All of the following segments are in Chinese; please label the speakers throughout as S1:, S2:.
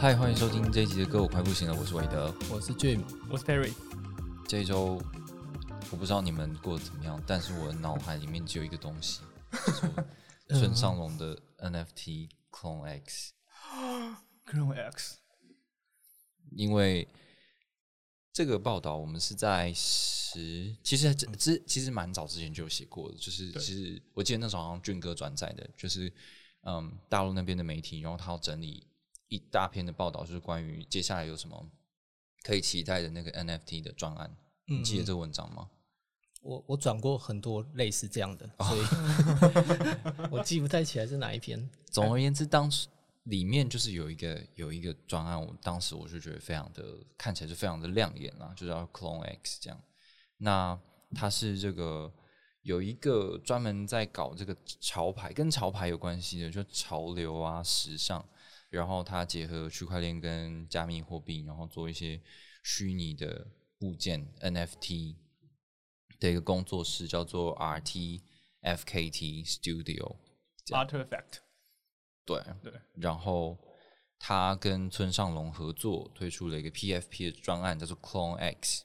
S1: 嗨，欢迎收听这一集的歌，我快不行了，我是韦德。
S2: 我是 Jim，
S3: 我是 Terry，
S1: 这一周我不知道你们过得怎么样，但是我的脑海里面只有一个东西，就是孙尚龙的 NFT Clone
S3: X，Clone X，
S1: 因为这个报道我们是在十，其实之之其实蛮早之前就有写过的，就是其实我记得那时候好像俊哥转载的，就是嗯大陆那边的媒体，然后他要整理一大篇的报道，就是关于接下来有什么可以期待的那个 NFT 的专案。你记得这个文章吗？
S2: 我我转过很多类似这样的，
S1: 哦
S2: 所以 我记不太起来是哪一篇。
S1: 总而言之，当时里面就是有一个有一个专案，我当时我就觉得非常的看起来是非常的亮眼啦，就叫 Clone X 这样。那它是这个有一个专门在搞这个潮牌，跟潮牌有关系的，就潮流啊、时尚，然后它结合区块链跟加密货币，然后做一些虚拟的物件 NFT 的一个工作室，叫做 RT FKT Studio。
S3: Artifact，
S1: 对
S3: 对，
S1: 然后他跟村上隆合作推出了一个 PFP 的专案，叫做 Clone X。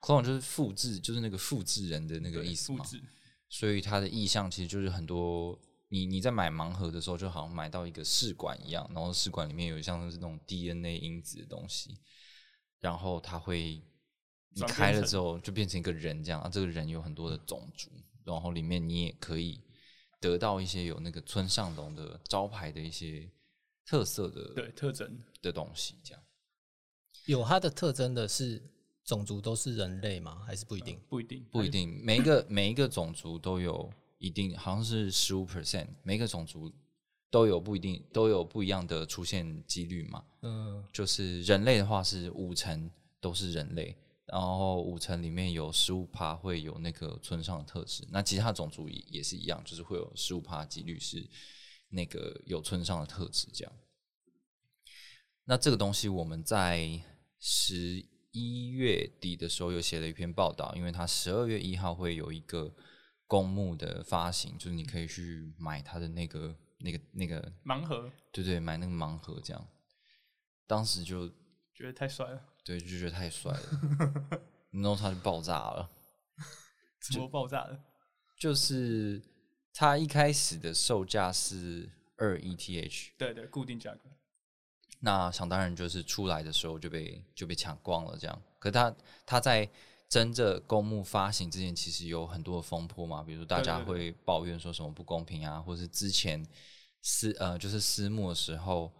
S1: Clone 就是复制，就是那个复制人的那个意思嘛。
S3: 复制，
S1: 所以它的意向其实就是很多，你你在买盲盒的时候，就好像买到一个试管一样，然后试管里面有像是那种 DNA 因子的东西，然后它会你开了之后就变成一个人这样，啊，这个人有很多的种族，然后里面你也可以得到一些有那个村上隆的招牌的一些特色的
S3: 对特征，
S1: 的东西，这样
S2: 有它的特征的是种族都是人类吗？还是不一定？
S3: 不一定，
S1: 不一定每一个每一个种族都有一定，好像是十五 percent，每个种族都有不一定都有不一样的出现几率嘛。
S2: 嗯，
S1: 就是人类的话是五成都是人类，然后五成里面有十五趴会有那个村上的特质，那其他种族也也是一样，就是会有十五趴几率是那个有村上的特质这样。那这个东西我们在十一月底的时候有写了一篇报道，因为它十二月一号会有一个公募的发行，就是你可以去买它的那个那个那个
S3: 盲盒，
S1: 对对，买那个盲盒这样。当时就
S3: 觉得太帅了，
S1: 对就觉得太帅了，然后它就爆炸了。
S3: 直播爆炸了，
S1: 就是它一开始的售价是二 ETH，
S3: 对对，固定价格，
S1: 那想当然就是出来的时候就被就被抢光了这样。可它它在真正公募发行之前，其实有很多的风波嘛，比如大家会抱怨说什么不公平啊，或是之前私呃就是私募的时候，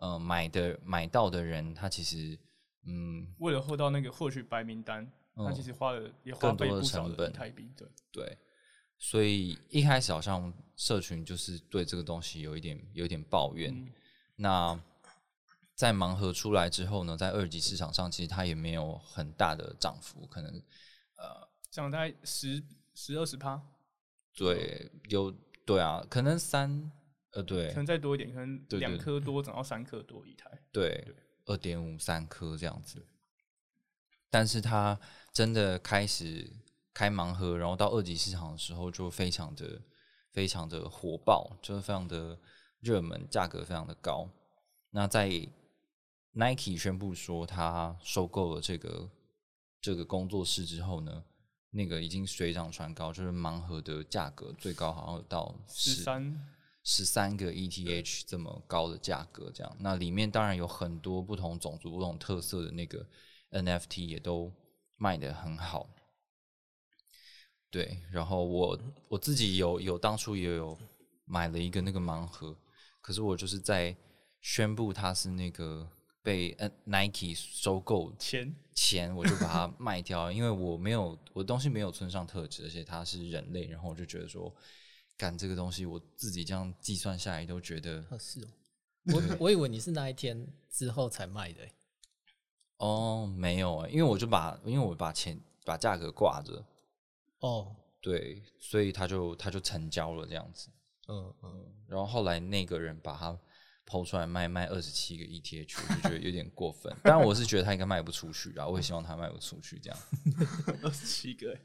S1: 呃买的买到的人他其实嗯。
S3: 为了获到那个获取白名单，他
S1: 嗯
S3: 其实花了也花
S1: 更多的
S3: 费不少
S1: 成本
S3: 对，
S1: 对，所以一开始好像社群就是对这个东西有一点有一点抱怨。
S3: 嗯。
S1: 那在盲盒出来之后呢，在二级市场上其实它也没有很大的涨幅，可能呃
S3: 这样大概十十二十趴，
S1: 对有对啊，可能三呃对
S3: 可能再多一点，可能两颗多涨到三颗多一台，
S1: 对二点五三颗这样子，但是它真的开始开盲盒，然后到二级市场的时候就非常的非常的火爆，就是非常的热门，价格非常的高。那在 Nike 宣布说他收购了这个这个工作室之后呢，那个已经水涨船高，就是盲盒的价格最高好像到
S3: 十三，
S1: 十三个 ETH 这么高的价格，这样，那里面当然有很多不同种族、不同特色的那个 NFT 也都卖的很好。对，然后我我自己有有当初也有买了一个那个盲盒，可是我就是在宣布它是那个被呃 Nike 收购
S3: 钱，
S1: 前，我就把它卖掉，因为我没有我的东西没有村上特质，而且它是人类，然后我就觉得说，干这个东西我自己这样计算下来都觉得
S2: 啊，是哦。我我以为你是那一天之后才卖的欸、
S1: 哦，没有哎、因为我就把因为我把钱把价格挂着，
S2: 哦，
S1: 对，所以他就他就成交了这样子。
S2: 嗯嗯，
S1: 然后后来那个人把它抛出来卖，卖二十七个 ETH，我就觉得有点过分。当然我是觉得他应该卖不出去啊，我也希望他卖不出去这样。
S3: 二十七个欸，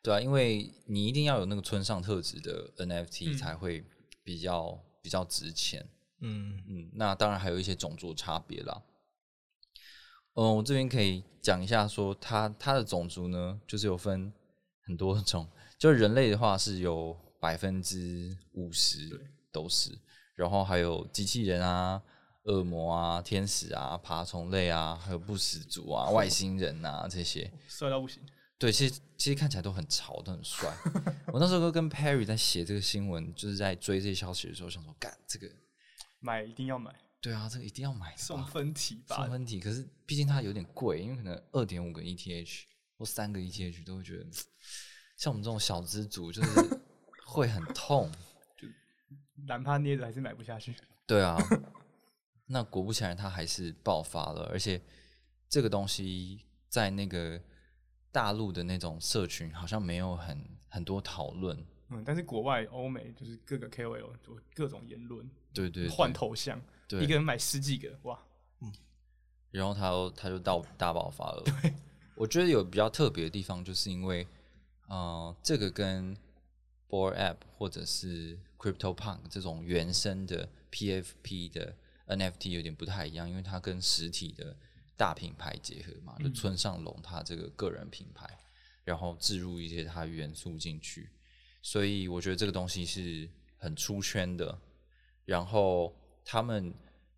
S1: 对啊，因为你一定要有那个村上特质的 NFT
S3: 嗯
S1: 才会比较、比较值钱。
S2: 嗯，
S1: 嗯，那当然还有一些种族差别啦。嗯，我这边可以讲一下说它它的种族呢，就是有分很多种，就是人类的话是有百分之五十都是，然后还有机器人啊、恶魔啊、天使啊、爬虫类啊，还有不死族啊、外星人啊这些。
S3: 帅到不行。
S1: 对，其实其实看起来都很潮，都很帅。我那时候跟 Perry 在写这个新闻，就是在追这些消息的时候，想说，干这个，
S3: 买一定要买，
S1: 对啊，这个一定要买
S3: 送分体吧
S1: 送。分体，可是毕竟它有点贵，因为可能二点五个 ETH 或三个 ETH 都会觉得，像我们这种小资族就是 会很痛。
S3: 哪怕捏着还是买不下去。
S1: 对啊，那果不其然，它还是爆发了，而且这个东西在那个大陆的那种社群好像没有很很多讨论。
S3: 嗯，但是国外欧美就是各个 KOL 就各种言论，
S1: 对对对
S3: 换头像，
S1: 对
S3: 一个人买十几个，哇，嗯
S1: 然后他又他就到大爆发了。对我觉得有比较特别的地方，就是因为，呃，这个跟 Board App 或者是 Crypto Punk 这种原生的 PFP 的 NFT 有点不太一样，因为它跟实体的大品牌结合嘛，就村上隆他这个个人品牌，然后置入一些它元素进去，所以我觉得这个东西是很出圈的。然后他们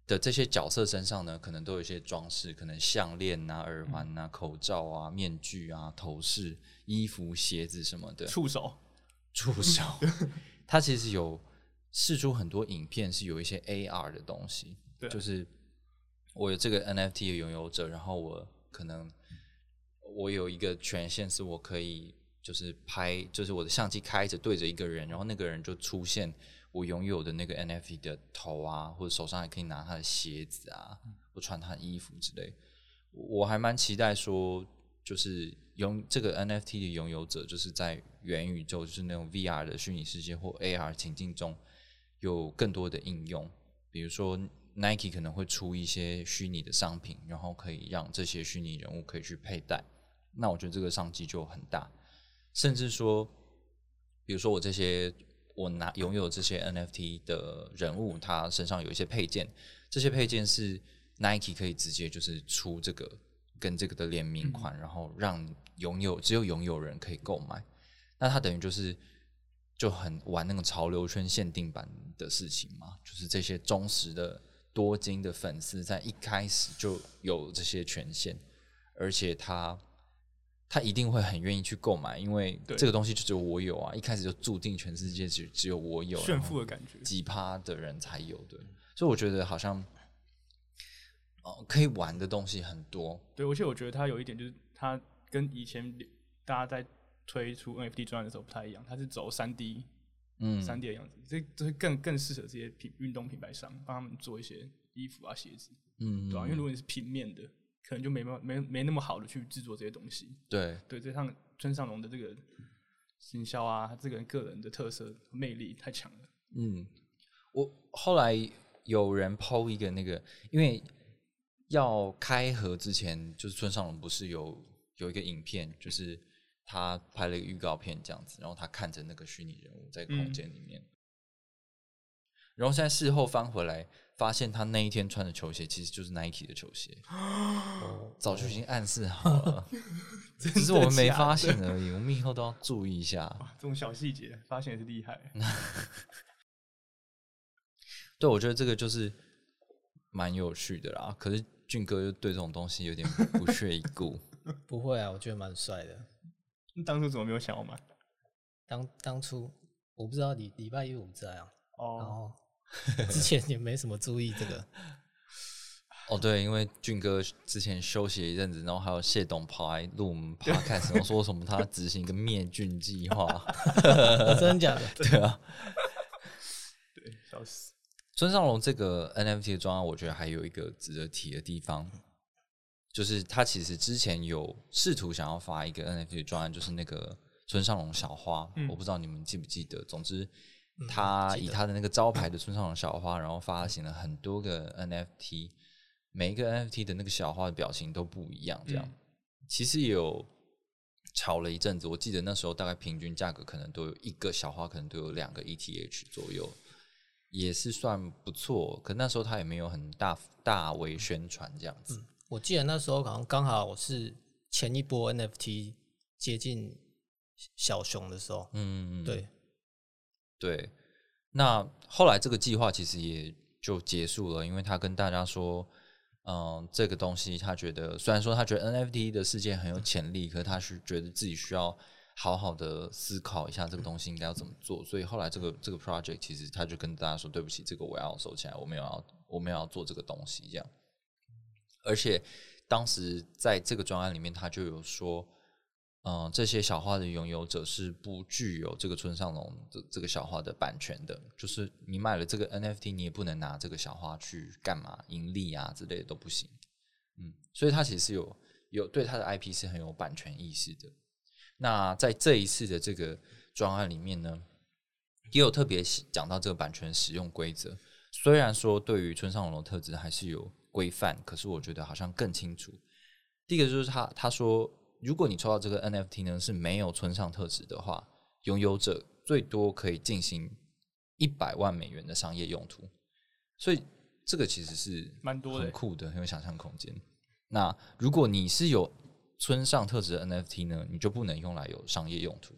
S1: 的这些角色身上呢，可能都有一些装饰，可能项链啊、耳环啊、口罩啊、面具啊、头饰、衣服、鞋子什么的。
S3: 触手，
S1: 触手，他其实有试出很多影片，是有一些 AR 的东西，
S3: 对啊
S1: 就是我有这个 NFT 的拥有者，然后我可能我有一个权限，是我可以就是拍，就是我的相机开着对着一个人，然后那个人就出现我拥有的那个 NFT 的头啊，或者手上还可以拿他的鞋子啊，或穿他的衣服之类。我还蛮期待说，就是拥这个 NFT 的拥有者，就是在元宇宙，就是那种 VR 的虚拟世界或 AR 情境中，有更多的应用。比如说 Nike 可能会出一些虚拟的商品，然后可以让这些虚拟人物可以去佩戴。那我觉得这个商机就很大，甚至说，比如说我这些我拿拥有这些 NFT 的人物，他身上有一些配件，这些配件是 Nike 可以直接就是出这个跟这个的联名款，然后让拥有只有拥有人可以购买。那它等于就是就很玩那种潮流圈限定版的事情嘛，就是这些忠实的多金的粉丝在一开始就有这些权限，而且他他一定会很愿意去购买，因为这个东西就只有我有啊，一开始就注定全世界只只有我有，
S3: 炫富的感觉。
S1: 几趴的人才有对，所以我觉得好像哦可以玩的东西很多，
S3: 对，而且我觉得它有一点就是，它跟以前大家在推出 NFT 专案的时候不太一样，它是走三 D
S1: 嗯，
S3: 三 D 的样子，这这是更更适合这些品运动品牌商帮他们做一些衣服啊鞋子，
S1: 嗯，
S3: 对吧、因为如果你是平面的，可能就没办法没没那么好的去制作这些东西。
S1: 对，
S3: 对，这上村上隆的这个行销啊，他这个人个人的特色魅力太强了。
S1: 嗯，我后来有人抛一个那个，因为要开盒之前，就是村上隆不是有有一个影片，就是他拍了一个预告片这样子，然后他看着那个虚拟人物在空
S3: 嗯
S1: 间里面，然后现在事后翻回来，发现他那一天穿的球鞋其实就是 Nike 的球鞋，早就已经暗示好 了，只是我们没发现而已，我们以后都要注意一下。
S3: 这种小细节发现也是厉害。
S1: 对，我觉得这个就是蛮有趣的啦。可是俊哥就对这种东西有点不屑一顾。
S2: 不会啊，我觉得蛮帅的。
S3: 你当初怎么没有想要买？
S2: 当当初我不知道礼礼拜一我不在啊，然
S3: 哦，
S2: 后之前也没什么注意这个，
S1: 哦，对，因为俊哥之前休息了一阵子，然后还有谢董跑来录我们 podcast，然后说什么他执行一个灭菌计划。
S2: 哦真的假的？
S1: 对啊，
S3: 对，笑死。
S1: 孙尚龙这个 NFT 的专案，我觉得还有一个值得提的地方，就是他其实之前有试图想要发一个 NFT 的专案，就是那个村上隆小花，
S3: 嗯
S1: 我不知道你们记不记得。总之，
S2: 嗯
S1: 他以他的那个招牌的村上隆小花，然后发行了很多个 NFT，每一个 NFT 的那个小花的表情都不一样，这样。
S3: 嗯
S1: 其实也有炒了一阵子，我记得那时候大概平均价格可能都有一个小花，可能都有两个 ETH 左右，也是算不错。可那时候他也没有很大大为宣传这样子。
S2: 我记得那时候好像刚好是前一波 NFT 接近小熊的时候，
S1: 嗯，
S2: 对，
S1: 对。那后来这个计划其实也就结束了，因为他跟大家说，嗯，这个东西他觉得虽然说他觉得 NFT 的世界很有潜力，可是他是觉得自己需要好好的思考一下这个东西应该要怎么做。所以后来这个这个 project 其实他就跟大家说，对不起，这个我要收起来，我没有要我没有要做这个东西这样。而且当时在这个专案里面，他就有说，嗯、这些小花的拥有者是不具有这个村上隆这这个小花的版权的，就是你买了这个 NFT，你也不能拿这个小花去干嘛盈利啊之类的都不行。嗯，所以他其实有有对他的 IP 是很有版权意识的。那在这一次的这个专案里面呢，也有特别讲到这个版权使用规则。虽然说对于村上隆的特质还是有规范，可是我觉得好像更清楚。第一个就是他他说，如果你抽到这个 NFT 呢是没有村上特质的话，拥有者最多可以进行一百万美元的商业用途，所以这个其实是
S3: 蛮多的
S1: 很酷的，很有想象空间。那如果你是有村上特质的 NFT 呢，你就不能用来有商业用途，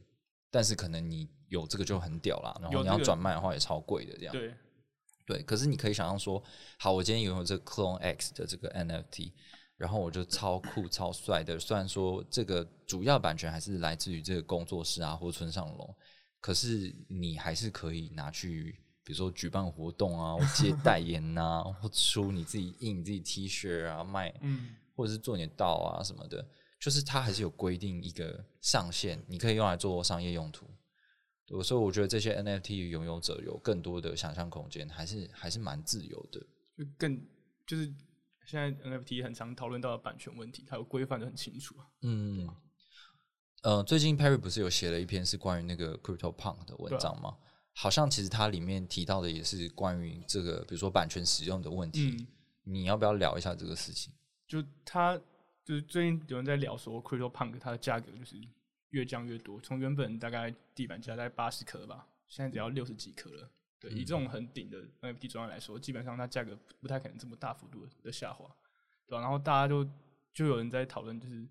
S1: 但是可能你有这个就很屌啦，然后你要转卖的话也超贵的这样。
S3: 对，
S1: 对，可是你可以想象说，好，我今天拥有这个 Clone X 的这个 NFT，然后我就超酷超帅的。虽然说这个主要版权还是来自于这个工作室啊，或村上龙，可是你还是可以拿去，比如说举办活动啊，或接代言呐、或出你自己印你自己 T 恤啊卖，
S3: 嗯，
S1: 或者是做你的道啊什么的，就是它还是有规定一个上限，你可以用来做商业用途。对所以我觉得这些 NFT 拥有者有更多的想象空间，还是还是蛮自由的。
S3: 就更就是现在 NFT 很常讨论到的版权问题，它有规范的很清楚啊。
S1: 嗯，呃，最近 Perry 不是有写了一篇是关于那个 Crypto Punk 的文章吗？好像其实它里面提到的也是关于这个，比如说版权使用的问题。
S3: 嗯，
S1: 你要不要聊一下这个事情？
S3: 就它就是最近有人在聊说，Crypto Punk 它的价格就是越降越多，从原本大概地板价在八十颗吧，现在只要六十几颗了。对，以这种很顶的 NFT 专案来说，基本上它价格不太可能这么大幅度的的下滑，对吧、然后大家就就有人在讨论，就是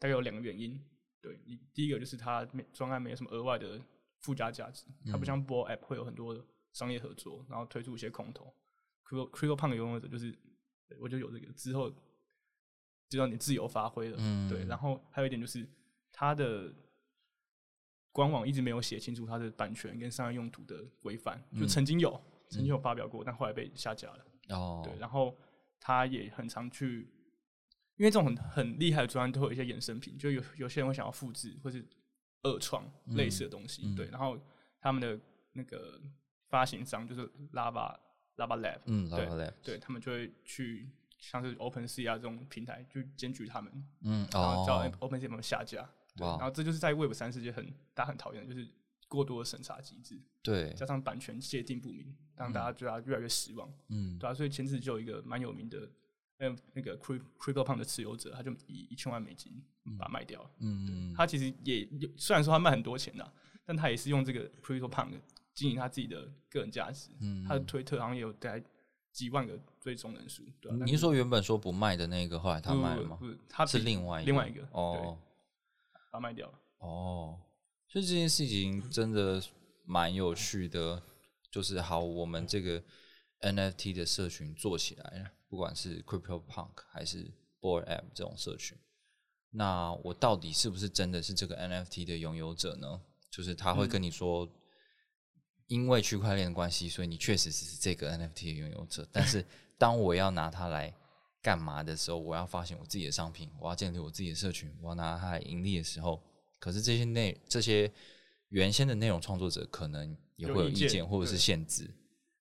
S3: 大概有两个原因。对，你第一个就是它没专案没有什么额外的附加价值，它不像 Ball App 会有很多的商业合作，然后推出一些空投。Crypto Crypto Punk 拥有者就是，我就有这个之后，就让你自由发挥了。
S1: 嗯。
S3: 对，然后还有一点就是它的官网一直没有写清楚它的版权跟商业用途的规范，就
S1: 嗯。
S3: 曾经有、曾经有发表过，但后来被下架了。
S1: 哦，
S3: 对，然后他也很常去，因为这种很很厉害的专案都会有一些衍生品，就有有些人会想要复制或是二创类似的东西，
S1: 嗯。
S3: 对，然后他们的那个发行商就是 Lava Lava Lab，
S1: 嗯
S3: 对
S1: ，Lava Lab，
S3: 对他们就会去像是 OpenSea 啊这种平台，就检举他们，
S1: 嗯，
S3: 然后叫
S1: 哦
S3: ，OpenSea 他们下架。对，然后这就是在 Web 三世界很大家很讨厌的，就是过多的审查机制，
S1: 对，
S3: 加上版权界定不明，让大家对它越来越失望。
S1: 嗯，
S3: 对啊，所以前次就有一个蛮有名的，嗯，那个 Crypto Punk 的持有者，他就以一千万美金把它卖掉了。
S1: 嗯，
S3: 他其实也有虽然说他卖很多钱呐、但他也是用这个 Crypto Punk 经营他自己的个人价值。
S1: 嗯
S3: 他的推特好像也有大概几万个追踪人数，对
S1: 你是说原本说不卖的那个，后来他卖了吗？
S3: 不不，他
S1: 是另外一
S3: 另外一个
S1: 哦
S3: 他卖掉了。
S1: 哦，所以这件事情真的蛮有趣的。就是好，我们这个 NFT 的社群做起来了，不管是 Crypto Punk 还是 Board App 这种社群，那我到底是不是真的是这个 NFT 的拥有者呢？就是他会跟你说，因为区块链的关系，所以你确实是这个 NFT 的拥有者。但是当我要拿它来干嘛的时候，我要发行我自己的商品，我要建立我自己的社群，我要拿它来盈利的时候，可是这些内这些原先的内容创作者可能也会有意
S3: 见
S1: 见或者是限制。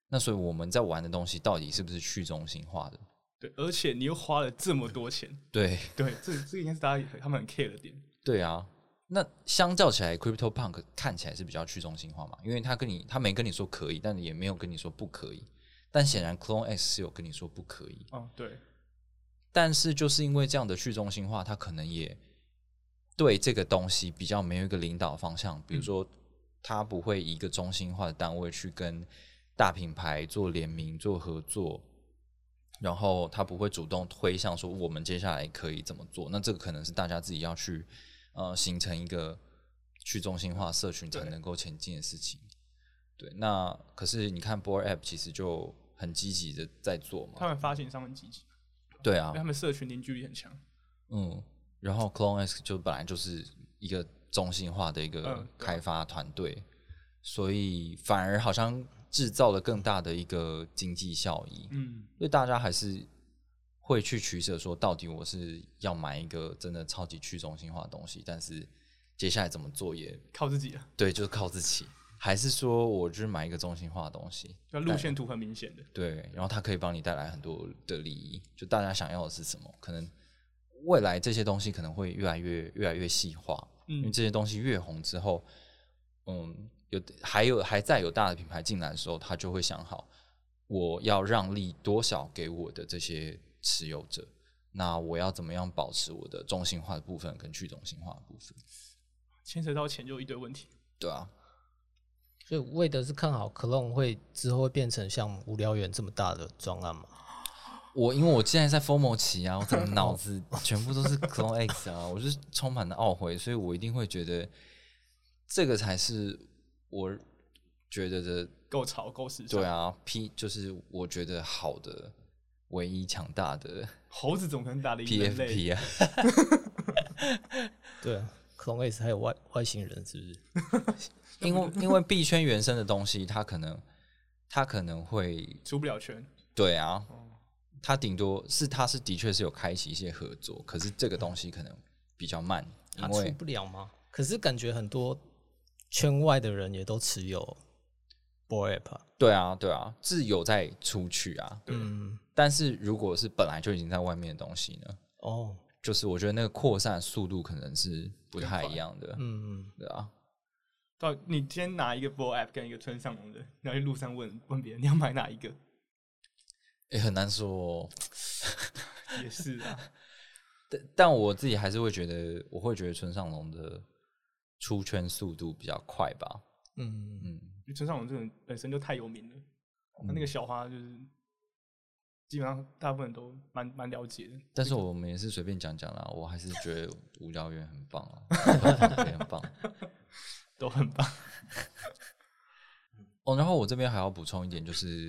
S1: 那所以我们在玩的东西到底是不是去中心化的？
S3: 对，而且你又花了这么多钱，
S1: 对
S3: 对，这这个应该是大家他们很 care 的点。
S1: 对啊。那相较起来，Crypto Punk 看起来是比较去中心化嘛，因为他跟你他没跟你说可以，但也没有跟你说不可以。但显然 Clone X 是有跟你说不可以，
S3: 哦，对，
S1: 但是就是因为这样的去中心化，他可能也对这个东西比较没有一个领导方向，比如说他不会以一个中心化的单位去跟大品牌做联名、做合作，然后他不会主动推向说我们接下来可以怎么做。那这个可能是大家自己要去呃形成一个去中心化社群才能够前进的事情。对，那可是你看 b o r App 其实就很积极的在做嘛，
S3: 他们发行商很积极，
S1: 对啊
S3: 因为，他们社群凝聚力很强。
S1: 嗯，然后 Clone X 就本来就是一个中心化的一个开发团队，所以反而好像制造了更大的一个经济效益，
S3: 嗯，
S1: 所以大家还是会去取舍，说到底我是要买一个真的超级去中心化的东西，但是接下来怎么做也
S3: 靠自己了，
S1: 对，就是靠自己，还是说我就是买一个中心化的东西，
S3: 那路线图很明显的。
S1: 对，然后它可以帮你带来很多的利益。就大家想要的是什么？可能未来这些东西可能会越来越越来越细化，因为
S3: 嗯，
S1: 这些东西越红之后，嗯，有还有还在有大的品牌进来的时候，他就会想好我要让利多少给我的这些持有者，那我要怎么样保持我的中心化的部分跟去中心化的部分？
S3: 牵扯到钱就一堆问题。
S1: 对啊，
S2: 所以为的是看好 Clone 会之后会变成像无聊猿这么大的专案吗？
S1: 我因为我现在在 FOMO 期啊，我整个脑子全部都是 Clone X 啊，我就是充满了懊悔，所以我一定会觉得这个才是我觉得的
S3: 够潮够时尚。
S1: 对，啊，P 就是我觉得好的唯一强大的
S3: 猴子总可能打得赢人类。
S1: PFP 啊，
S2: 对啊，Clone X 还有外外星人是不是？
S1: 因为因为币圈原生的东西，它可能它可能会
S3: 出不了圈。
S1: 对啊，它顶多是它是的确是有开启一些合作，可是这个东西可能比较慢，因
S2: 他出不了吗？可是感觉很多圈外的人也都持有 Boy App，啊。
S1: 对啊对啊自有在出去啊，
S2: 嗯，
S1: 但是如果是本来就已经在外面的东西呢，
S2: 哦，
S1: 就是我觉得那个扩散速度可能是不太一样的，
S2: 嗯嗯，
S1: 对啊。
S3: 到你今天拿一个 Boy App 跟一个村上龙的，然后去路上问问别人你要买哪一个，
S1: 也、很难说、哦，
S3: 也是啊。
S1: 但但我自己还是会觉得，我会觉得村上龙的出圈速度比较快吧。
S2: 嗯，
S1: 嗯，
S3: 因为村上龙这个人本身就太有名了，他那个小花就是基本上大部分人都蛮蛮了解的。
S1: 但是我们也是随便讲讲啦，我还是觉得无聊员很棒啊，也很棒。
S3: 都很棒。
S1: 哦，然后我这边还要补充一点，就是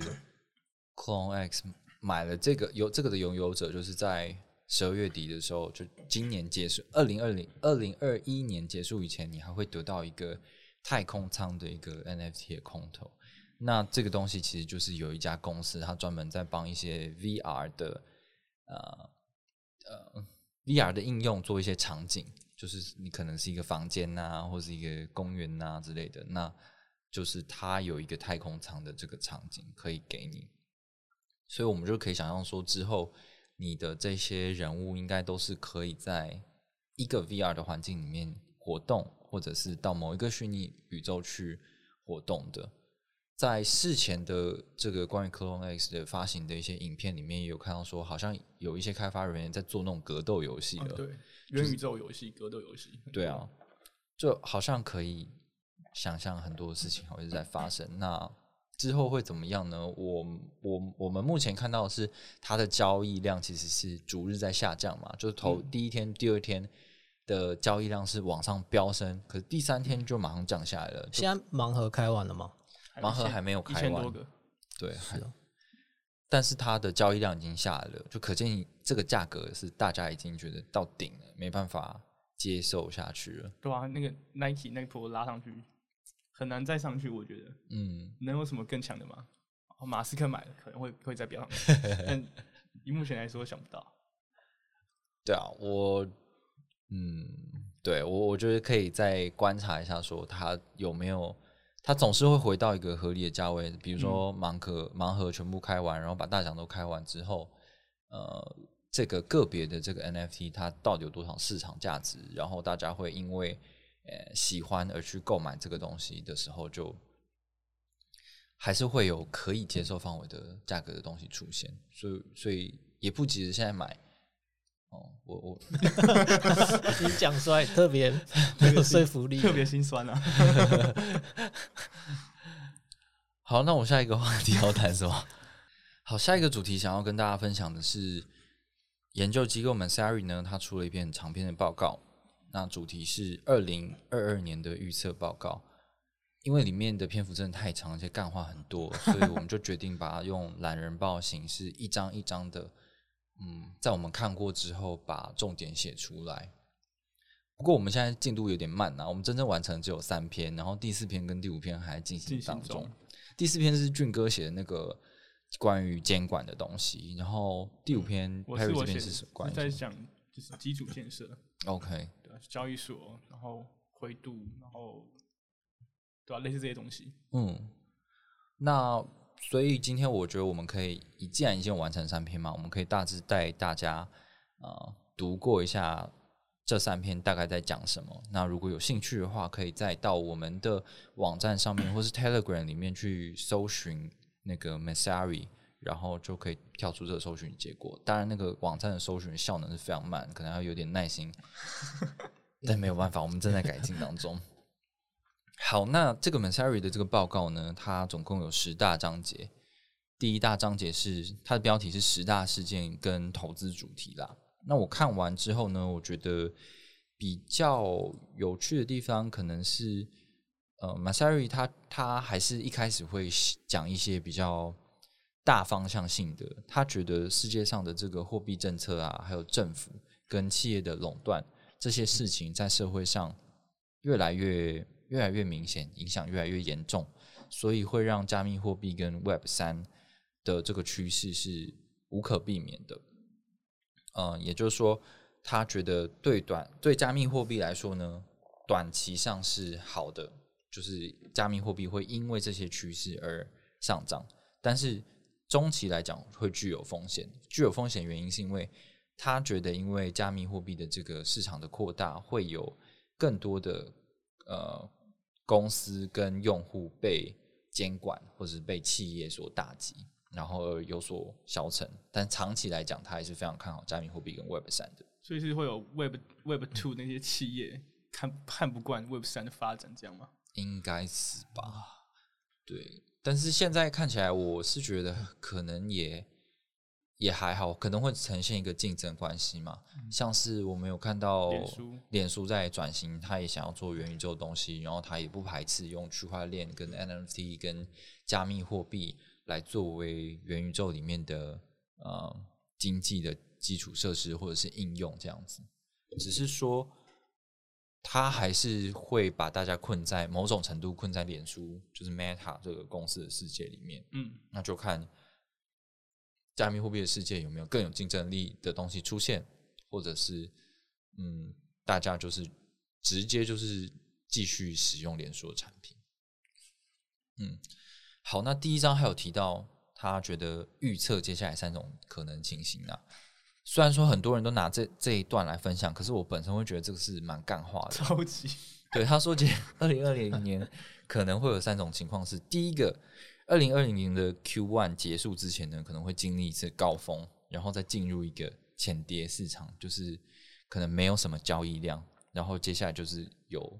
S1: Clone X 买了这个有这个的拥有者，就是在十二月底的时候，就今年结束，二零二零二零二一年结束以前，你还会得到一个太空舱的一个 NFT 的空投。那这个东西其实就是有一家公司，它专门在帮一些 VR 的呃呃 VR 的应用做一些场景，就是你可能是一个房间呐、或是一个公园呐、之类的，那就是它有一个太空舱的这个场景可以给你，所以我们就可以想象说，之后你的这些人物应该都是可以在一个 VR 的环境里面活动，或者是到某一个虚拟宇宙去活动的。在事前的这个关于 Clone X 的发行的一些影片里面，也有看到说，好像有一些开发人员在做那种格斗游戏了。
S3: 啊对，元宇宙游戏、格斗游戏，
S1: 对啊，就好像可以想象很多事情会是在发生。那之后会怎么样呢？我我我们目前看到的是它的交易量其实是逐日在下降嘛，就是头第一天、第二天的交易量是往上飙升，可是第三天就马上降下来了。
S2: 现在盲盒开完了吗？
S1: 盲盒还没有开完
S3: 千多个，
S1: 对，还
S2: 是哦
S1: 但是它的交易量已经下来了，就可见这个价格是大家已经觉得到顶了，没办法接受下去了。
S3: 对啊，那个 Nike 那个波拉上去很难再上去，我觉得
S1: 嗯，
S3: 能有什么更强的吗？哦马斯克买了可能会会再飙上去，但以目前来说想不到。
S1: 对啊，我嗯，对我我觉得可以再观察一下，说它有没有，它总是会回到一个合理的价位，比如说盲盒盲盒全部开完，然后把大奖都开完之后，呃这个个别的这个 NFT 它到底有多少市场价值，然后大家会因为呃喜欢而去购买这个东西的时候，就还是会有可以接受范围的价格的东西出现，所以所以也不急着现在买。哦，我我
S2: 你讲出来特别 没有说服力，
S3: 特别心酸啊。
S1: 好，那我下一个话题要谈什么？好，下一个主题想要跟大家分享的是，研究机构 Masari 呢，他出了一篇长篇的报告，那主题是二零二二年的预测报告。因为里面的篇幅真的太长，而且干话很多，所以我们就决定把它用懒人报形式，一张一张的，嗯，在我们看过之后，把重点写出来。不过我们现在进度有点慢啊，我们真正完成只有三篇，然后第四篇跟第五篇还在进行当中
S3: 中。
S1: 第四篇是俊哥写的那个关于监管的东西，然后第五篇
S3: 嗯我是
S1: Perry
S3: 我写的
S1: 这边是什么
S3: 在讲就是基础建设
S1: ，？OK，
S3: 对啊，交易所，然后灰度，然后对啊，类似这些东西。
S1: 嗯，那所以今天我觉得我们可以，以既然已经完成三篇嘛，我们可以大致带大家呃读过一下这三篇大概在讲什么。那如果有兴趣的话，可以再到我们的网站上面或是 Telegram 里面去搜寻那个 Masari，然后就可以跳出这个搜寻结果。当然，那个网站的搜寻效能是非常慢，可能要有点耐心，但没有办法，我们正在改进当中。好，那这个 Masari 的这个报告呢，它总共有十大章节。第一大章节是它的标题是十大事件跟投资主题啦。那我看完之后呢，我觉得比较有趣的地方可能是，呃，Masari 他他还是一开始会讲一些比较大方向性的，他觉得世界上的这个货币政策啊，还有政府跟企业的垄断这些事情，在社会上越来越越来越明显，影响越来越严重，所以会让加密货币跟 Web 三的这个趋势是无可避免的。嗯，也就是说，他觉得对短对加密货币来说呢，短期上是好的，就是加密货币会因为这些趋势而上涨，但是中期来讲会具有风险。具有风险原因是因为他觉得，因为加密货币的这个市场的扩大，会有更多的呃公司跟用户被监管，或者是被企业所打击。然后而有所消沉，但长期来讲，他还是非常看好加密货币跟 Web 三的。
S3: 所以是会有 Web Web Two 那些企业看看不惯 Web 三的发展，这样吗？
S1: 应该是吧？对，但是现在看起来，我是觉得可能也也还好，可能会呈现一个竞争关系嘛。像是我们有看到
S3: 脸书
S1: 脸书在转型，他也想要做元宇宙的东西，然后他也不排斥用区块链、跟 NFT、跟加密货币来作为元宇宙里面的呃经济的基础设施或者是应用这样子。只是说，他还是会把大家困在某种程度困在脸书，就是 Meta 这个公司的世界里面。
S3: 嗯，
S1: 那就看加密货币的世界有没有更有竞争力的东西出现，或者是嗯，大家就是直接就是继续使用连锁产品。嗯，好，那第一章还有提到，他觉得预测接下来三种可能情形啊。虽然说很多人都拿这这一段来分享，可是我本身会觉得这个是蛮干话的。
S3: 超级
S1: 对，他说，接二零二零年可能会有三种情况是：第一个，二零二零年的 Q one 结束之前呢，可能会经历一次高峰，然后再进入一个浅跌市场，就是可能没有什么交易量，然后接下来就是有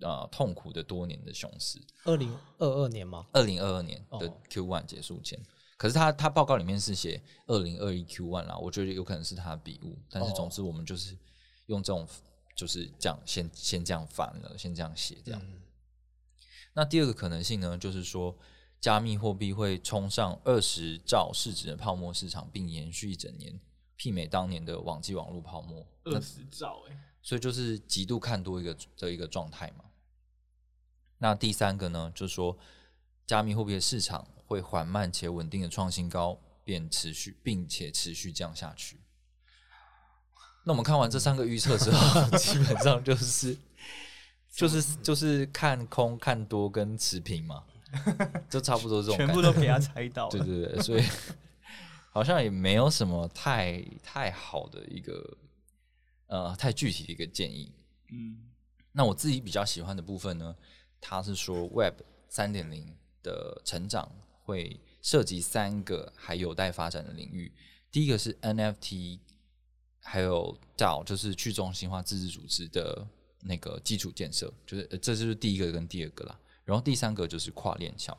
S1: 呃痛苦的多年的熊市。
S2: 二零二二年吗？
S1: 二零二二年的
S2: 哦
S1: Q one 结束前，可是他他报告里面是写二零二一 Q one 啦，我觉得有可能是他的笔误，但是
S2: 哦
S1: 总之我们就是用这种就是这样先先这样翻了，先这样写这样。
S2: 嗯
S1: 那第二个可能性呢，就是说加密货币会冲上二十兆市值的泡沫市场，并延续一整年，媲美当年的网际网络泡沫。那
S3: 二十兆哎、
S1: 所以就是极度看多一个的一个状态嘛。那第三个呢，就是说加密货币的市场会缓慢且稳定的创新高，便持续并且持续降下去。那我们看完这三个预测之后，基本上就是就是就是看空、看多跟持平嘛，就差不多这种。
S3: 全部都给他猜到了。
S1: 对对对，所以好像也没有什么太太好的一个呃太具体的一个建议。
S3: 嗯，
S1: 那我自己比较喜欢的部分呢，他是说 Web 三点零的成长会涉及三个还有待发展的领域。第一个是 NFT，还有 DAO，就是去中心化自治组织的那个基础建设，就是、呃这就是第一个跟第二个啦。然后第三个就是跨链桥。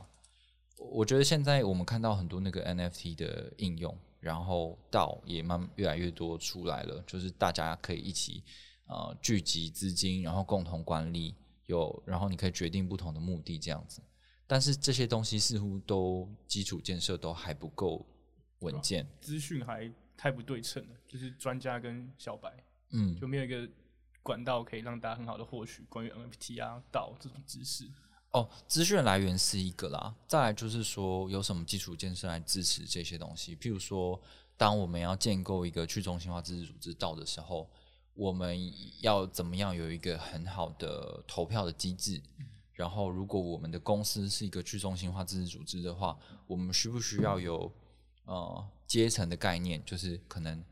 S1: 我觉得现在我们看到很多那个 NFT 的应用，然后 DAO 也慢越来越多出来了，就是大家可以一起呃聚集资金，然后共同管理，有然后你可以决定不同的目的这样子。但是这些东西似乎都基础建设都还不够稳健，
S3: 资讯还太不对称了，就是专家跟小白
S1: 嗯，
S3: 就没有一个管道可以让大家很好的获取关于 NFT 啊、道这种知识。
S1: 哦，资讯来源是一个啦，再来就是说有什么基础建设来支持这些东西。譬如说，当我们要建构一个去中心化自治组织到的时候，我们要怎么样有一个很好的投票的机制？然后，如果我们的公司是一个去中心化自治组织的话，我们需不需要有呃阶层的概念？就是可能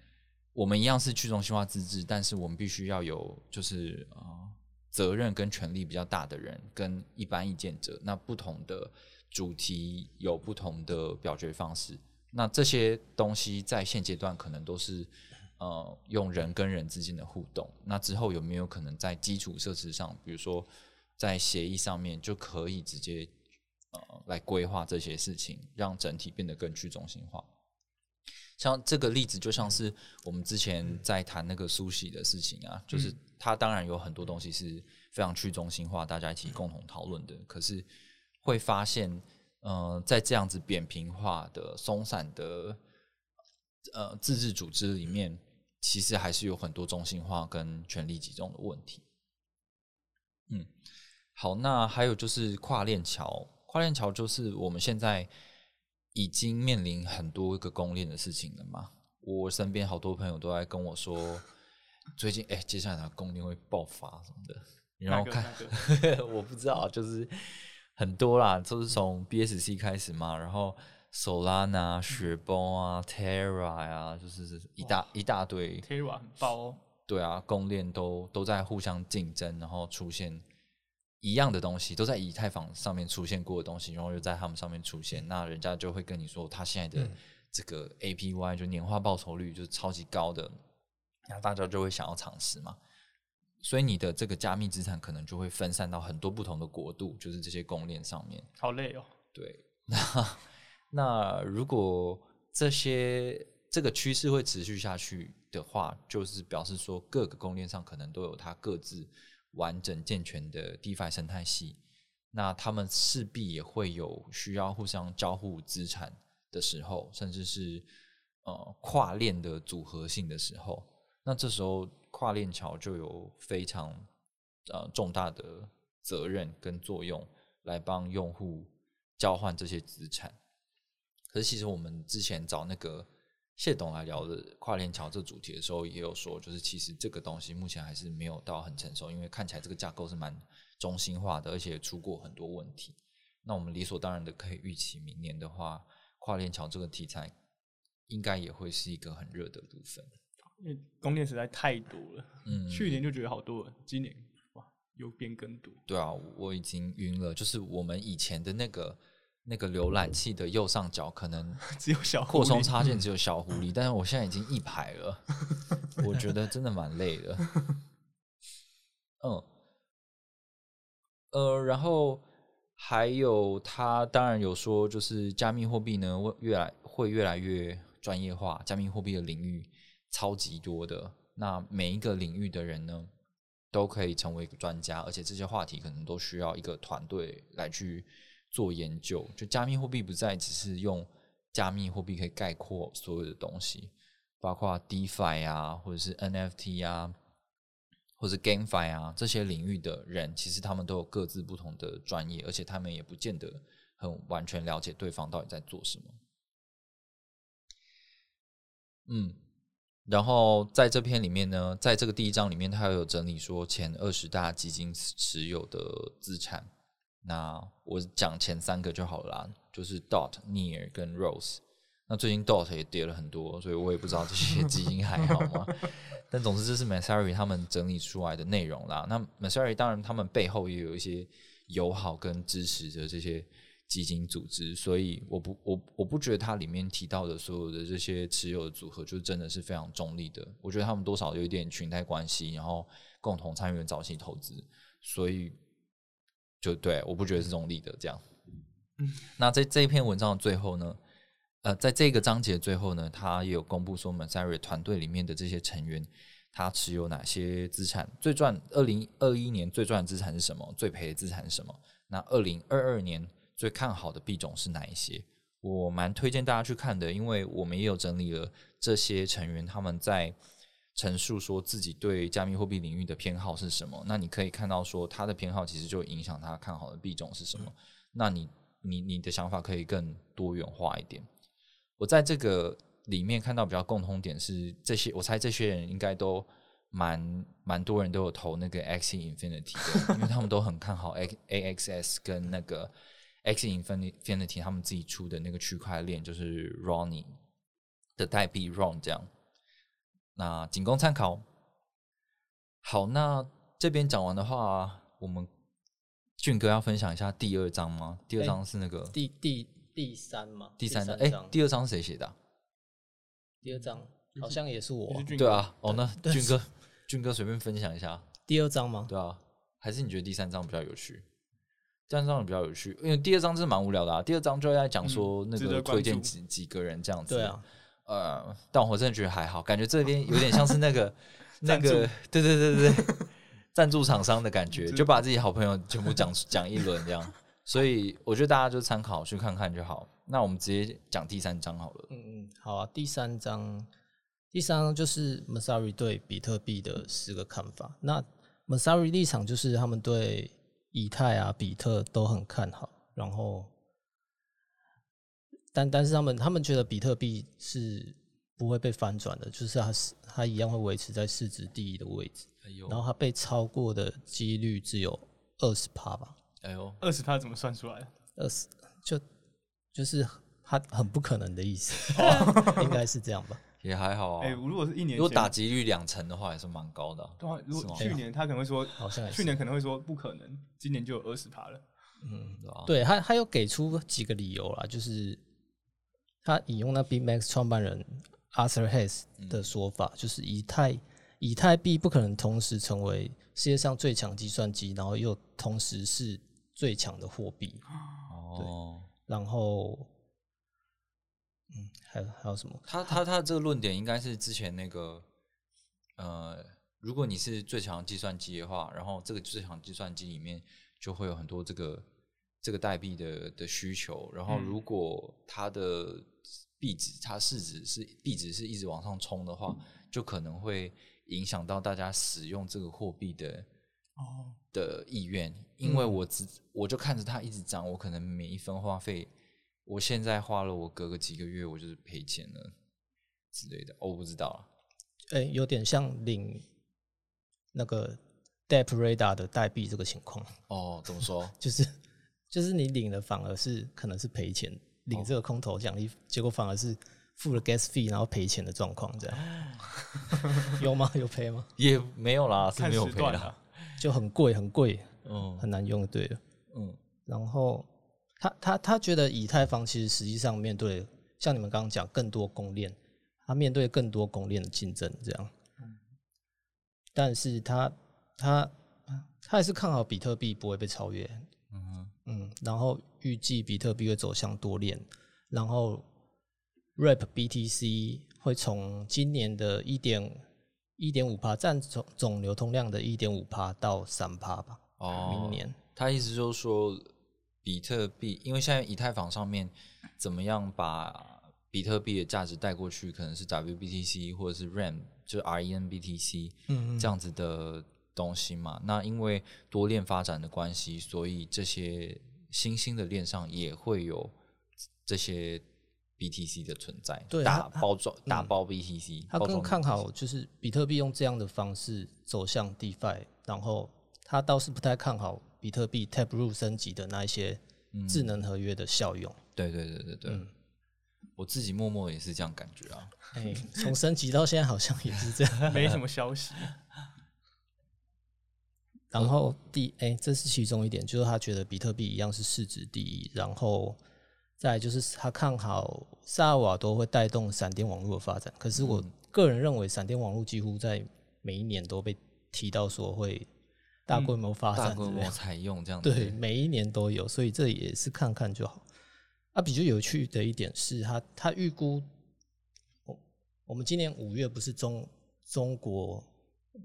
S1: 我们一样是去中心化自治，但是我们必须要有就是呃责任跟权力比较大的人，跟一般意见者，那不同的主题有不同的表决方式。那这些东西在现阶段可能都是呃用人跟人之间的互动。那之后有没有可能在基础设施上，比如说在协议上面就可以直接呃来规划这些事情，让整体变得更去中心化？像这个例子，就像是我们之前在谈那个苏洗的事情啊，就是它当然有很多东西是非常去中心化，大家一起共同讨论的。可是会发现，呃，在这样子扁平化的、松散的呃自治组织里面，其实还是有很多中心化跟权力集中的问题。嗯，好，那还有就是跨链桥，跨链桥就是我们现在已经面临很多一个公链的事情了嘛。我身边好多朋友都在跟我说，最近哎、接下来的公链会爆发什么的，然后看 我不知道，就是很多啦，都是从 BSC 开始嘛，然后 Solana、雪崩啊、Terra 呀、就是一大一大堆
S3: Terra 很爆哦，
S1: 对啊，公链都都在互相竞争，然后出现一样的东西，都在以太坊上面出现过的东西，然后又在他们上面出现，那人家就会跟你说，他现在的这个 APY 就年化报酬率就是超级高的，那大家就会想要尝试嘛。所以你的这个加密资产可能就会分散到很多不同的国度，就是这些公链上面。
S3: 好累哦。
S1: 对，那那如果这些这个趋势会持续下去的话，就是表示说各个供链上可能都有它各自完整健全的 DeFi 生态系，那他们势必也会有需要互相交互资产的时候，甚至是呃跨链的组合性的时候，那这时候跨链桥就有非常呃重大的责任跟作用，来帮用户交换这些资产。可是其实我们之前找那个谢董来聊的跨链桥这主题的时候，也有说，就是其实这个东西目前还是没有到很成熟，因为看起来这个架构是蛮中心化的，而且出过很多问题。那我们理所当然的可以预期，明年的话，跨链桥这个题材应该也会是一个很热的部分。
S3: 因为供电实在太多了，
S1: 嗯，
S3: 去年就觉得好多了，今年哇又变更多。
S1: 对啊，我已经晕了。就是我们以前的那个那个浏览器的右上角，可能
S3: 只有小
S1: 扩充插件 只有小狐狸，但是我现在已经一排了，我觉得真的蛮累的。嗯，呃，然后还有他当然有说，就是加密货币呢，会越来会越来越专业化，加密货币的领域超级多的，那每一个领域的人呢，都可以成为一个专家，而且这些话题可能都需要一个团队来去做研究。就加密货币不再只是用加密货币可以概括所有的东西，包括 DeFi 啊，或者是 NFT 啊，或者是 GameFi 啊这些领域的人，其实他们都有各自不同的专业，而且他们也不见得很完全了解对方到底在做什么。嗯，然后在这篇里面呢，在这个第一章里面，它有整理说前二十大基金持有的资产。那我讲前三个就好了啦，就是 Dot、Near 跟 Rose。那最近 DOT 也跌了很多，所以我也不知道这些基金还好吗？但总之这是 Masari 他们整理出来的内容啦。那 Masari 当然他们背后也有一些友好跟支持的这些基金组织，所以我不我我不觉得它里面提到的所有的这些持有的组合就真的是非常中立的。我觉得他们多少有一点裙带关系，然后共同参与早期投资，所以就对我不觉得是中立的这样。那在这一篇文章的最后呢，呃，在这个章节最后呢，他也有公布说 Masari 团队里面的这些成员，他持有哪些资产，最赚二零二一年最赚的资产是什么，最赔的资产是什么？那二零二二年最看好的币种是哪一些？我蛮推荐大家去看的，因为我们也有整理了这些成员他们在陈述说自己对加密货币领域的偏好是什么。那你可以看到说他的偏好其实就影响他看好的币种是什么。那你你你的想法可以更多元化一点。我在这个里面看到比较共通点是，这些我猜这些人应该都蛮蛮多人都有投那个 X Infinity 的，因为他们都很看好 A A X S 跟那个 X Infinity 他们自己出的那个区块链，就是 Ronnie 的代币 Ron 这样。那仅供参考。好，那这边讲完的话，我们俊哥要分享一下第二章吗？第二章是那个
S2: 第第第三吗，
S1: 第三章，哎、
S2: 章，
S1: 第二章是谁写的啊、
S2: 第二章好像也是我啊
S3: 是
S1: 对啊，哦，那俊哥，俊哥随便分享一下，
S2: 第二章吗？
S1: 对啊，还是你觉得第三章比较有趣？第三章比较有趣，因为第二章真的蛮无聊的啊。第二章就在讲说那个推荐几几个人这样子。
S2: 对啊，
S1: 呃，但我真的觉得还好，感觉这边有点像是那个 那
S3: 赞
S1: 个，对对对对对，赞助厂商的感觉，就把自己好朋友全部讲讲一轮这样。所以我觉得大家就参考去看看就好。那我们直接讲第三章好了。
S2: 嗯嗯，好啊。第三章，第三章就是 Masari 对比特币的十个看法。那 Masari 立场就是他们对以太啊、比特都很看好，然后，但但是他们他们觉得比特币是不会被翻转的，就是它是它一样会维持在市值第一的位置，
S1: 哎呦
S2: 然后它被超过的几率只有二十趴吧，
S1: 哎呦，
S3: 二十趴怎么算出来的？
S2: 二十就就是它很不可能的意思，应该是这样吧。
S1: 也还好啊。
S3: 哎、如果是一年前，
S1: 如果打击率两成的话，也是蛮高的啊、
S3: 对啊，如果去年他可能会说，
S2: 好像
S3: 去年可能会说不可能，今年就有二十趴了。
S1: 对吧？
S2: 对他，他有给出几个理由啦，就是他引用那 BMax 创办人 Arthur Hayes 的说法，就是以太以太币不可能同时成为世界上最强计算机，然后又同时是最强的货币。
S1: 哦，
S2: 然后，嗯，还有还有什么？
S1: 他他他这个论点应该是之前那个，呃，如果你是最强计算机的话，然后这个最强计算机里面就会有很多这个这个代币的的需求，然后
S3: 嗯。
S1: 如果它的币值它市值是币值是一直往上冲的话，就可能会影响到大家使用这个货币的
S3: 哦，
S1: 的意愿，因为我只我就看着它一直涨，我可能每一分花费，我现在花了，我隔个几个月我就是赔钱了之类的，哦我不知道啊。
S2: 哎、有点像领那个 Dep Radar 的代币这个情况。
S1: 哦，怎么说？
S2: 就是就是你领了反而是可能是赔钱，领这个空头奖励，结果反而是付了 gas fee 然后赔钱的状况，这样 有吗？有赔吗？
S1: 也没有啦，是没有赔。
S2: 就很贵很贵，
S1: 嗯
S2: 很难用，对了。
S1: 嗯，
S2: 然后他他他觉得以太坊其实实际上面对像你们刚刚讲更多公链，他面对更多公链的竞争，这样。但是他他他还是看好比特币不会被超越，
S1: 嗯
S2: 嗯，然后预计比特币会走向多链，然后 Rap BTC 会从今年的一点一点五帕占总总流通量的一点五帕到三帕吧，
S1: 哦，
S2: 明年。
S1: 他意思就是说，比特币，因为现在以太坊上面怎么样把比特币的价值带过去，可能是 WBTC 或者是 RAM，就是 RENBTC
S2: 嗯
S1: 这样子的东西嘛。那因为多链发展的关系，所以这些新兴的链上也会有这些 BTC 的存在，
S2: 对
S1: 大包装大包 BTC，
S2: 他更看好就是比特币用这样的方式走向 DeFi，然后他倒是不太看好比特币 Taproot 升级的那一些智能合约的效用。
S1: 对对对对对，
S2: 嗯
S1: 我我自己默默也是这样感觉啊。
S2: 哎，从升级到现在好像也是这样。
S3: 没什么消息。
S2: 然后第哎，这是其中一点，就是他觉得比特币一样是市值第一，然后再就是他看好萨尔瓦多会带动闪电网络的发展。可是我个人认为，闪电网络几乎在每一年都被提到说会大规模发
S1: 大
S2: 展之类的，
S1: 规模采用这样 子，
S2: 对，每一年都有，所以这也是看看就好。啊，比较有趣的一点是他他预估，我我们今年五月不是中中国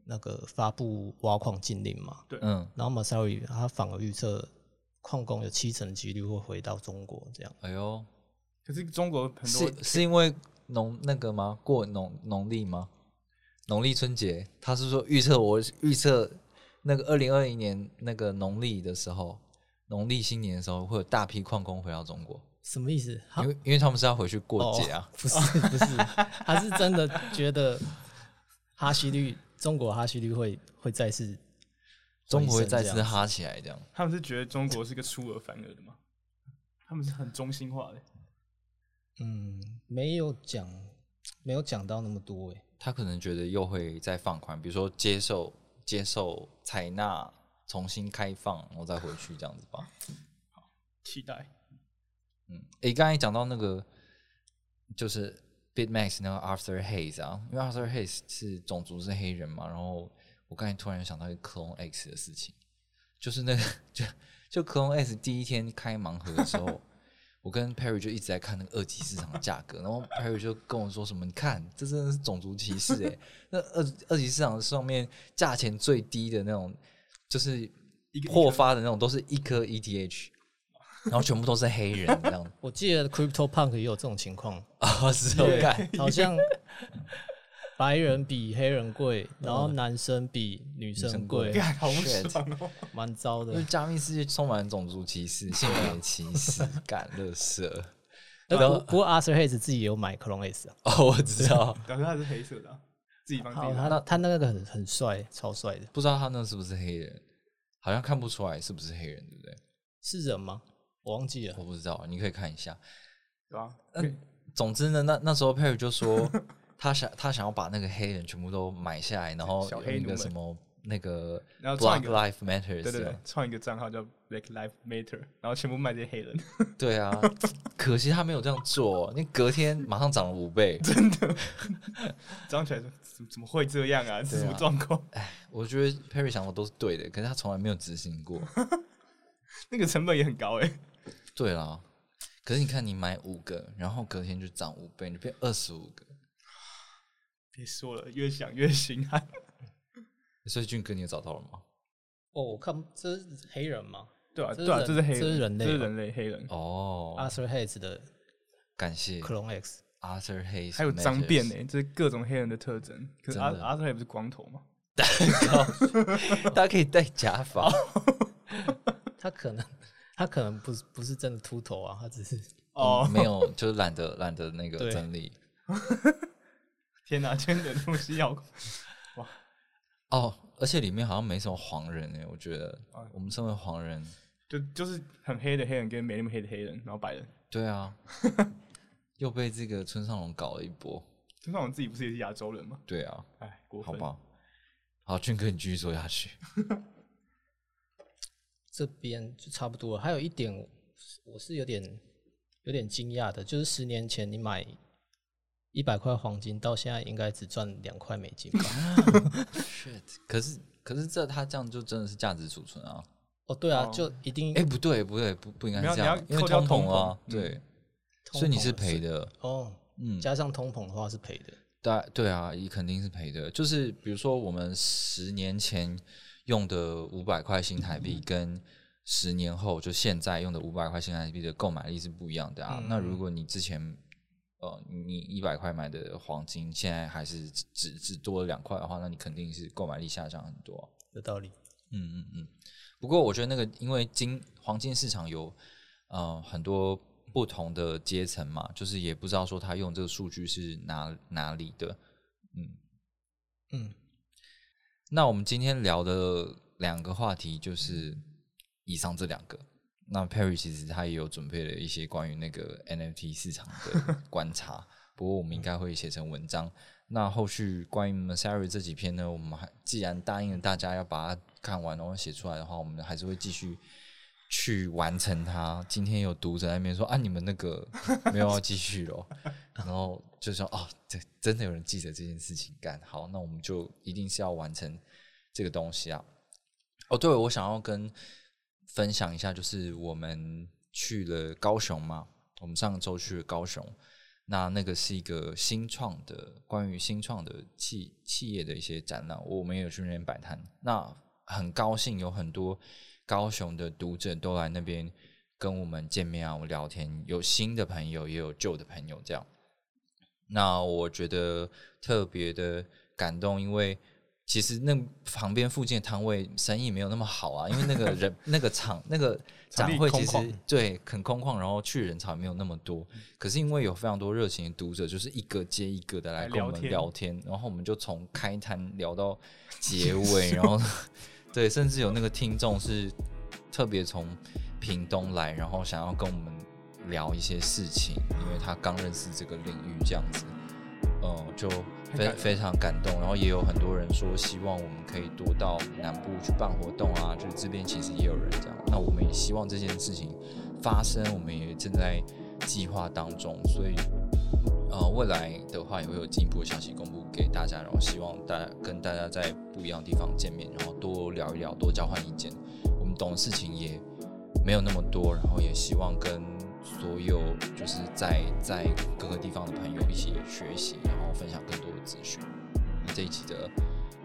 S2: 那个发布挖矿禁令嘛？
S1: 对嗯，
S2: 然后 Masari 他反而预测矿工有七成的几率会回到中国，这样
S1: 哎呦，
S3: 可是中国很多
S1: 是是因为农那个吗？过农农历吗？农历春节，他是说预测我预测那个二零二零年那个农历的时候，农历新年的时候会有大批矿工回到中国，
S2: 什么意思？
S1: 因为因为他们是要回去过节啊。
S2: 不是不是，他是真的觉得哈希率中国哈希率会会再次
S1: 中国会再次哈起来这样。
S3: 他们是觉得中国是个出尔反尔的吗？他们是很中心化的。
S2: 嗯，没有讲没有讲到那么多哎。
S1: 他可能觉得又会再放宽，比如说接受、接受、采纳、重新开放，然后再回去这样子吧。
S3: 好期待。
S1: 嗯，诶，刚才讲到那个就是 BitMax 那个 Arthur Hayes 啊，因为 Arthur Hayes 是种族是黑人嘛，然后我刚才突然想到一个 Clone X 的事情，就是那个就就 Clone X 第一天开盲盒的时候，我跟 Perry 就一直在看那个二级市场的价格，然后 Perry 就跟我说什么，你看这真的是种族歧视诶、那二二级市场上面价钱最低的那种，就是
S3: 一个
S1: 破发的那种，都是一颗 ETH。然后全部都是黑人这样。
S2: 我记得 Crypto Punk 也有这种情况，
S1: 啊，是我看
S2: 好像白人比黑人贵，然后男生比女生
S1: 生
S2: 贵，
S3: 干好爽哦！
S2: 蛮糟的
S1: 因为。加密世界充满种族歧视、性别歧视、感乐色。
S2: 呃
S1: 然后
S2: 不不过 Arthur Hayes 自己也有买 Clone S 啊，
S1: 哦，我知道，
S3: 但是他是黑色的啊、自己帮自
S2: 好，
S3: 己买。
S2: 他他那个很很帅，超帅的，
S1: 不知道他那是不是黑人，好像看不出来是不是黑人，对不对？
S2: 是人吗？我忘记了
S1: 我。不知道，你可以看一下。
S3: 对吧？
S1: 嗯总之呢，那那时候 Perry 就说 他想他想要把那个黑人全部都买下来，然后
S3: 小黑奴
S1: 什么那个
S3: 然后创
S1: Black
S3: 一个
S1: Life Matters，
S3: 对对对，创一个账号叫 Black Lives Matter，然后全部卖这些黑人。
S1: 对啊，可惜他没有这样做，你隔天马上涨了五倍。
S3: 真的涨起来说怎么怎么会这样啊？这什么状况？
S1: 哎我觉得 Perry 想的都是对的，可是他从来没有执行过。
S3: 那个成本也很高哎、
S1: 对啦，可是你看，你买五个，然后隔天就涨五倍，你变二十五个。
S3: 别说了，越想越心寒。
S1: 所以俊哥，你有找到了吗？
S2: 哦，我看这是黑人吗
S3: 对啊，对啊，
S2: 这是人
S3: 这是黑人，
S2: 这是人类
S3: 这是人类黑人，
S1: 哦
S2: ，？Arthur Hayes 的
S1: 感谢
S2: Clone
S1: X，Arthur Hayes，
S3: 还有脏辫呢，这是各种黑人的特征。可是阿
S1: 真的
S3: 阿特也不是光头嘛？
S1: 大家可以戴假发。
S2: 他可能他可能不是不是真的秃头啊，他只是
S3: 哦
S1: 嗯，没有，就是懒得懒得那个
S2: 对
S1: 整理。
S3: 天哪，今天的东西要 哇
S1: 哦，而且里面好像没什么黄人诶，我觉得
S3: 啊
S1: 我们身为黄人，
S3: 就就是很黑的黑人跟没那么黑的黑人，然后白人。
S1: 对啊，又被这个村上隆搞了一波。
S3: 村上龙自己不是也是亚洲人吗？
S1: 对啊，
S3: 哎，过分。
S1: 好吧。好，俊哥，你继续说下去。
S2: 这边就差不多了。还有一点，我是有点有点惊讶的，就是十年前你买一百块黄金，到现在应该只赚两块美金吧
S1: ？Shit，可是可是这他这样就真的是价值储存啊。
S2: 哦，对啊，
S3: 哦
S2: 就一定
S1: 哎、不对，不对，不不应该这样，因为通
S3: 通膨
S1: 膨啊，
S3: 嗯
S1: 对，
S2: 通
S1: 所以你是
S2: 膨
S1: 赔的，
S2: 哦，
S1: 嗯，
S2: 加上通膨的话是赔的。
S1: 对对啊，也肯定是赔的。就是比如说我们十年前用的五百块新台币，跟十年后就现在用的五百块新台币的购买力是不一样的啊。
S2: 嗯
S1: 那如果你之前呃你一百块买的黄金，现在还是只只只多了两块的话，那你肯定是购买力下降很多啊、
S2: 有道理。
S1: 嗯嗯嗯。不过我觉得那个，因为金黄金市场有呃很多不同的阶层嘛，就是也不知道说他用这个数据是哪哪里的。嗯，
S2: 嗯，
S1: 那我们今天聊的两个话题就是以上这两个。那 Perry 其实他也有准备了一些关于那个 NFT 市场的观察，不过我们应该会写成文章。那后续关于 Masari 这几篇呢，我们还既然答应了大家要把它看完，然后写出来的话，我们还是会继续去完成它。今天有读者那边说啊，你们那个 没有要继续了，然后就说哦，这真的有人记得这件事情干好，那我们就一定是要完成这个东西啊。哦，对，我想要跟分享一下，就是我们去了高雄嘛，我们上周去了高雄，那那个是一个新创的关于新创的企企业的一些展览，我们也有去那边摆摊，那很高兴有很多高雄的读者都来那边跟我们见面啊，我聊天，有新的朋友，也有旧的朋友，这样，那我觉得特别的感动，因为。其实那旁边附近的摊位生意没有那么好啊，因为那个人 那个场那个展会其实对很空旷，然后去人潮也没有那么多。可是因为有非常多热情的读者，就是一个接一个的来跟我们聊天，然后我们就从开摊聊到结 尾，然后 对，甚至有那个听众是特别从屏东来，然后想要跟我们聊一些事情，因为他刚认识这个领域这样子，嗯，就。非非常感动，然后也有很多人说希望我们可以多到南部去办活动啊，就是这边其实也有人这样，那我们也希望这件事情发生，我们也正在计划当中，所以呃未来的话也会有进一步的消息公布给大家，然后希望大家跟大家在不一样的地方见面，然后多聊一聊，多交换意见，我们懂的事情也没有那么多，然后也希望跟。所有就是在在各个地方的朋友一起学习，然后分享更多的资讯。那这一期的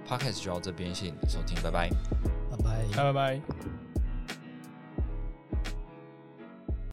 S1: podcast 就到这边，谢谢你的收听，拜拜，
S2: 拜拜，
S3: 拜拜拜。